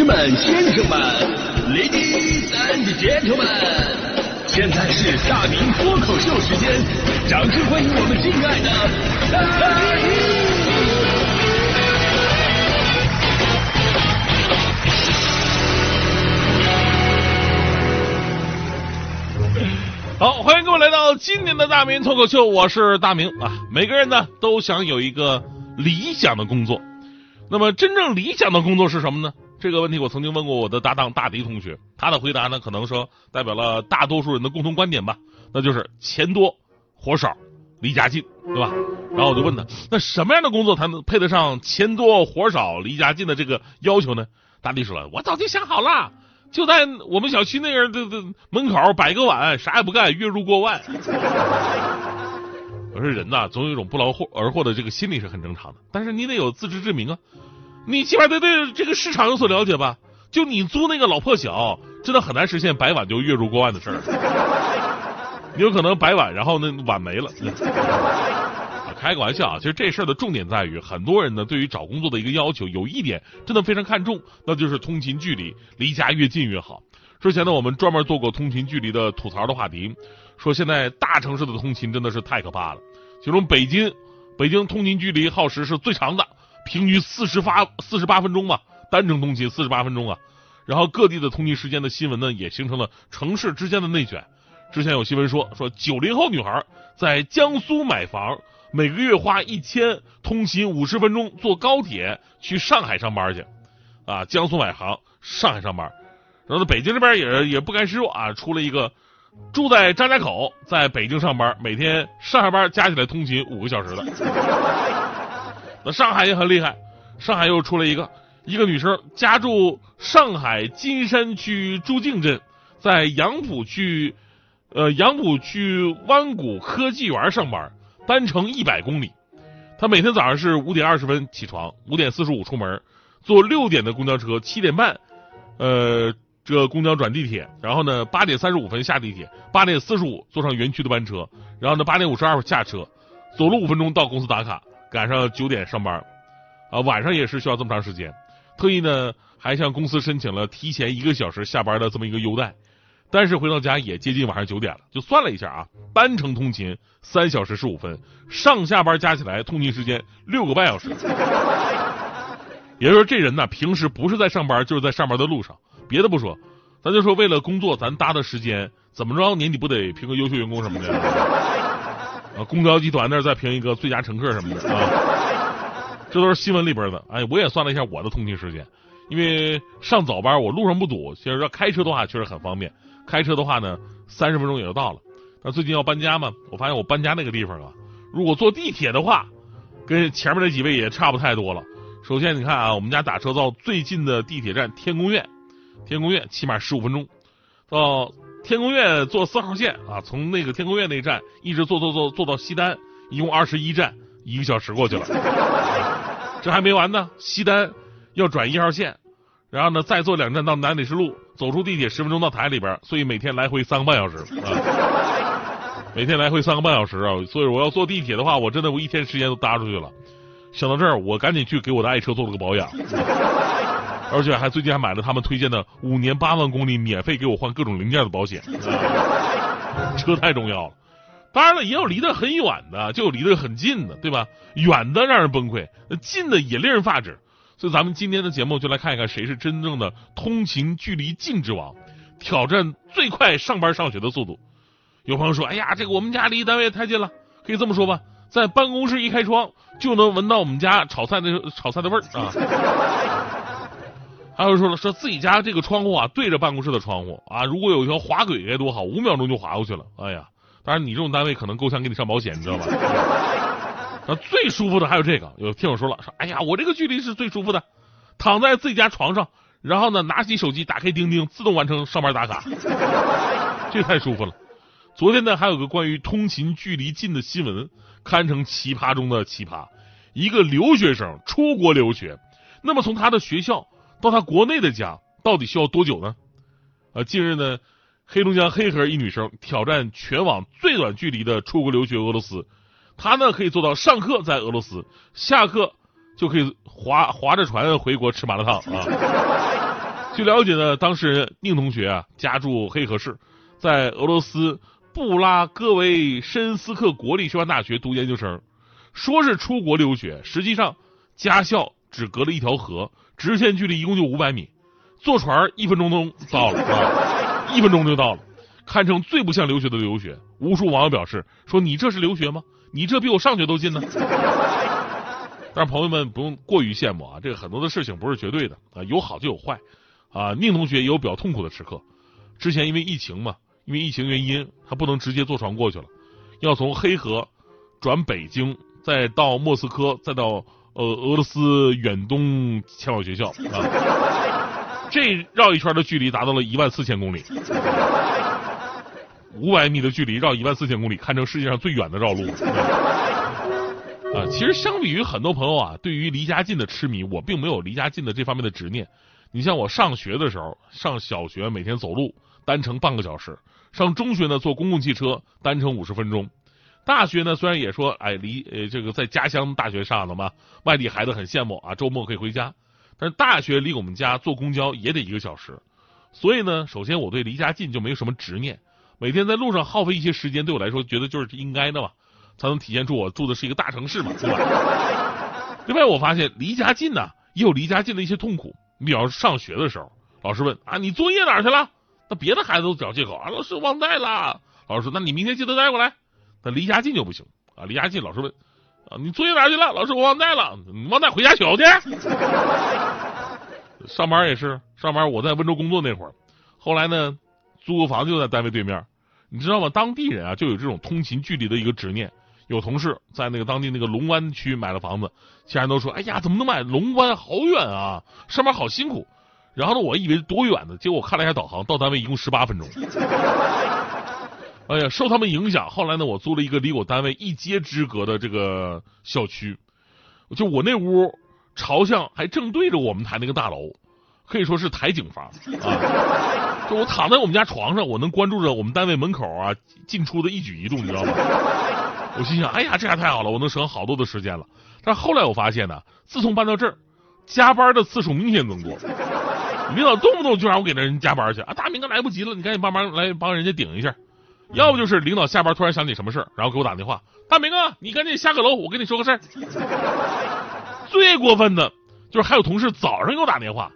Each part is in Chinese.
士们、先生们，Ladies and Gentlemen，现在是大明脱口秀时间，掌声欢迎我们敬爱的！好，欢迎各位来到今年的大明脱口秀，我是大明啊。每个人呢都想有一个理想的工作，那么真正理想的工作是什么呢？这个问题我曾经问过我的搭档大迪同学，他的回答呢可能说代表了大多数人的共同观点吧，那就是钱多活少离家近，对吧？然后我就问他，那什么样的工作才能配得上钱多活少离家近的这个要求呢？大迪说了，我早就想好了，就在我们小区那样的的门口摆个碗，啥也不干，月入过万。我说人呐，总有一种不劳而获的这个心理是很正常的，但是你得有自知之明啊。你起码得对这个市场有所了解吧？就你租那个老破小，真的很难实现百碗就月入过万的事儿。你有可能百碗，然后那碗没了。开个玩笑啊！其实这事儿的重点在于，很多人呢对于找工作的一个要求，有一点真的非常看重，那就是通勤距离，离家越近越好。之前呢，我们专门做过通勤距离的吐槽的话题，说现在大城市的通勤真的是太可怕了。其中北京，北京通勤距离耗时是最长的。平均四十八四十八分钟吧，单程通勤四十八分钟啊。然后各地的通勤时间的新闻呢，也形成了城市之间的内卷。之前有新闻说，说九零后女孩在江苏买房，每个月花一千通勤五十分钟坐高铁去上海上班去啊。江苏买房，上海上班。然后北京这边也也不甘示弱啊，出了一个住在张家口，在北京上班，每天上下班加起来通勤五个小时的。那上海也很厉害，上海又出了一个一个女生家住上海金山区朱泾镇，在杨浦区呃杨浦区湾谷科技园上班，单程一百公里。她每天早上是五点二十分起床，五点四十五出门，坐六点的公交车，七点半呃这公交转地铁，然后呢八点三十五分下地铁，八点四十五坐上园区的班车，然后呢八点五十二下车，走路五分钟到公司打卡。赶上九点上班，啊，晚上也是需要这么长时间，特意呢还向公司申请了提前一个小时下班的这么一个优待，但是回到家也接近晚上九点了，就算了一下啊，单程通勤三小时十五分，上下班加起来通勤时间六个半小时，也就是说这人呢平时不是在上班就是在上班的路上，别的不说，咱就说为了工作咱搭的时间，怎么着年底不得评个优秀员工什么的。公交集团那儿再评一个最佳乘客什么的啊，这都是新闻里边的。哎，我也算了一下我的通勤时间，因为上早班我路上不堵，其实要开车的话确实很方便。开车的话呢，三十分钟也就到了。那最近要搬家嘛，我发现我搬家那个地方啊，如果坐地铁的话，跟前面那几位也差不太多了。首先你看啊，我们家打车到最近的地铁站天宫院，天宫院起码十五分钟，到。天宫院坐四号线啊，从那个天宫院那站一直坐坐坐坐到西单，一共二十一站，一个小时过去了。这还没完呢，西单要转一号线，然后呢再坐两站到南礼士路，走出地铁十分钟到台里边，所以每天来回三个半小时啊。每天来回三个半小时啊，所以我要坐地铁的话，我真的我一天时间都搭出去了。想到这儿，我赶紧去给我的爱车做了个保养。而且还最近还买了他们推荐的五年八万公里免费给我换各种零件的保险，车太重要了。当然了，也有离得很远的，就有离得很近的，对吧？远的让人崩溃，那近的也令人发指。所以咱们今天的节目就来看一看谁是真正的通勤距离近之王，挑战最快上班上学的速度。有朋友说：“哎呀，这个我们家离单位太近了。”可以这么说吧，在办公室一开窗就能闻到我们家炒菜的炒菜的味儿啊。还有说了，说自己家这个窗户啊对着办公室的窗户啊，如果有一条滑轨该多好，五秒钟就滑过去了。哎呀，当然你这种单位可能够呛给你上保险，你知道吧？那最舒服的还有这个，有听友说了，说哎呀，我这个距离是最舒服的，躺在自己家床上，然后呢拿起手机打开钉钉，自动完成上班打卡，这太舒服了。昨天呢还有个关于通勤距离近的新闻，堪称奇葩中的奇葩。一个留学生出国留学，那么从他的学校。到他国内的家到底需要多久呢？啊，近日呢，黑龙江黑河一女生挑战全网最短距离的出国留学俄罗斯，她呢可以做到上课在俄罗斯，下课就可以划划着船回国吃麻辣烫啊。据了解呢，当事人宁同学啊，家住黑河市，在俄罗斯布拉戈维申斯克国立师范大学读研究生，说是出国留学，实际上家校只隔了一条河，直线距离一共就五百米，坐船一分钟都到了，啊，一分钟就到了，堪称最不像留学的留学。无数网友表示说：“你这是留学吗？你这比我上学都近呢。”但是朋友们不用过于羡慕啊，这个很多的事情不是绝对的啊，有好就有坏啊。宁同学也有比较痛苦的时刻，之前因为疫情嘛，因为疫情原因，他不能直接坐船过去了，要从黑河转北京，再到莫斯科，再到呃俄罗斯远东前往学校 啊。这绕一圈的距离达到了一万四千公里，五百米的距离绕一万四千公里，堪称世界上最远的绕路。啊，其实相比于很多朋友啊，对于离家近的痴迷，我并没有离家近的这方面的执念。你像我上学的时候，上小学每天走路单程半个小时，上中学呢坐公共汽车单程五十分钟，大学呢虽然也说哎离呃这个在家乡大学上的嘛，外地孩子很羡慕啊，周末可以回家，但是大学离我们家坐公交也得一个小时，所以呢，首先我对离家近就没有什么执念，每天在路上耗费一些时间，对我来说觉得就是应该的嘛。才能体现出我住的是一个大城市嘛，对吧？另外，我发现离家近呢，也有离家近的一些痛苦。你比方上学的时候，老师问啊，你作业哪去了？那别的孩子都找借口啊，老师忘带了。老师说，那你明天记得带过来。但离家近就不行啊，离家近，老师问啊，你作业哪去了？老师我忘带了，你忘带回家取去。上班也是，上班我在温州工作那会儿，后来呢，租个房就在单位对面，你知道吗？当地人啊，就有这种通勤距离的一个执念。有同事在那个当地那个龙湾区买了房子，其他人都说：“哎呀，怎么能买龙湾？好远啊，上班好辛苦。”然后呢，我以为多远呢？结果我看了一下导航，到单位一共十八分钟。哎呀，受他们影响，后来呢，我租了一个离我单位一街之隔的这个小区，就我那屋朝向还正对着我们台那个大楼，可以说是台景房啊。就我躺在我们家床上，我能关注着我们单位门口啊进出的一举一动，你知道吗？我心想，哎呀，这下太好了，我能省好多的时间了。但后来我发现呢，自从搬到这儿，加班的次数明显增多。领导动不动就让我给那人加班去啊！大明哥来不及了，你赶紧帮忙来帮人家顶一下。要不就是领导下班突然想起什么事儿，然后给我打电话：“大明啊，你赶紧下个楼，我跟你说个事儿。”最过分的就是还有同事早上给我打电话，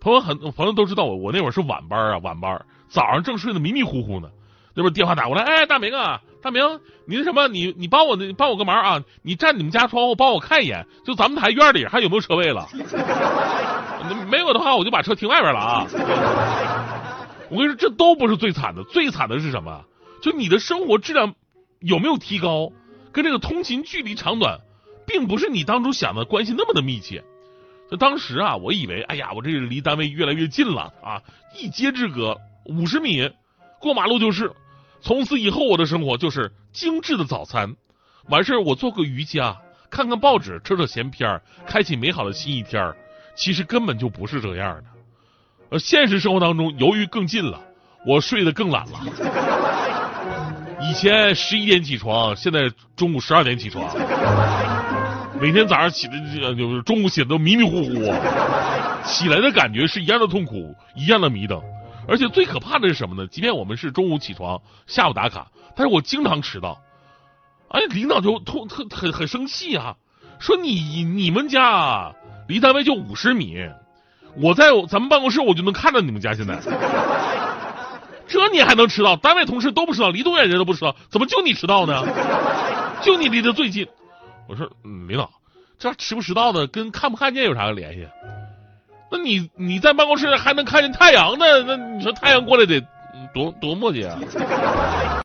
朋友很朋友都知道我，我那会儿是晚班啊，晚班，早上正睡得迷迷糊糊呢。那边电话打过来，哎，大明啊，大明，你那什么，你你帮我那帮我个忙啊，你站你们家窗户帮我看一眼，就咱们台院里还有没有车位了？没有的话，我就把车停外边了啊。我跟你说，这都不是最惨的，最惨的是什么？就你的生活质量有没有提高，跟这个通勤距离长短，并不是你当初想的关系那么的密切。就当时啊，我以为，哎呀，我这离单位越来越近了啊，一街之隔，五十米，过马路就是。从此以后，我的生活就是精致的早餐，完事儿我做个瑜伽，看看报纸，扯扯闲篇开启美好的新一天儿其实根本就不是这样的。而现实生活当中，由于更近了，我睡得更懒了。以前十一点起床，现在中午十二点起床，每天早上起的就是中午起的都迷迷糊糊，起来的感觉是一样的痛苦，一样的迷瞪。而且最可怕的是什么呢？即便我们是中午起床，下午打卡，但是我经常迟到。哎，领导就痛特很很生气啊，说你你们家离单位就五十米，我在咱们办公室我就能看到你们家现在，你还能迟到？单位同事都不迟到，离多远人都不迟到，怎么就你迟到呢？就你离得最近。我说，嗯，领导，这迟不迟到的跟看不看见有啥联系？那你你在办公室还能看见太阳呢？那你说太阳过来得多多磨叽啊！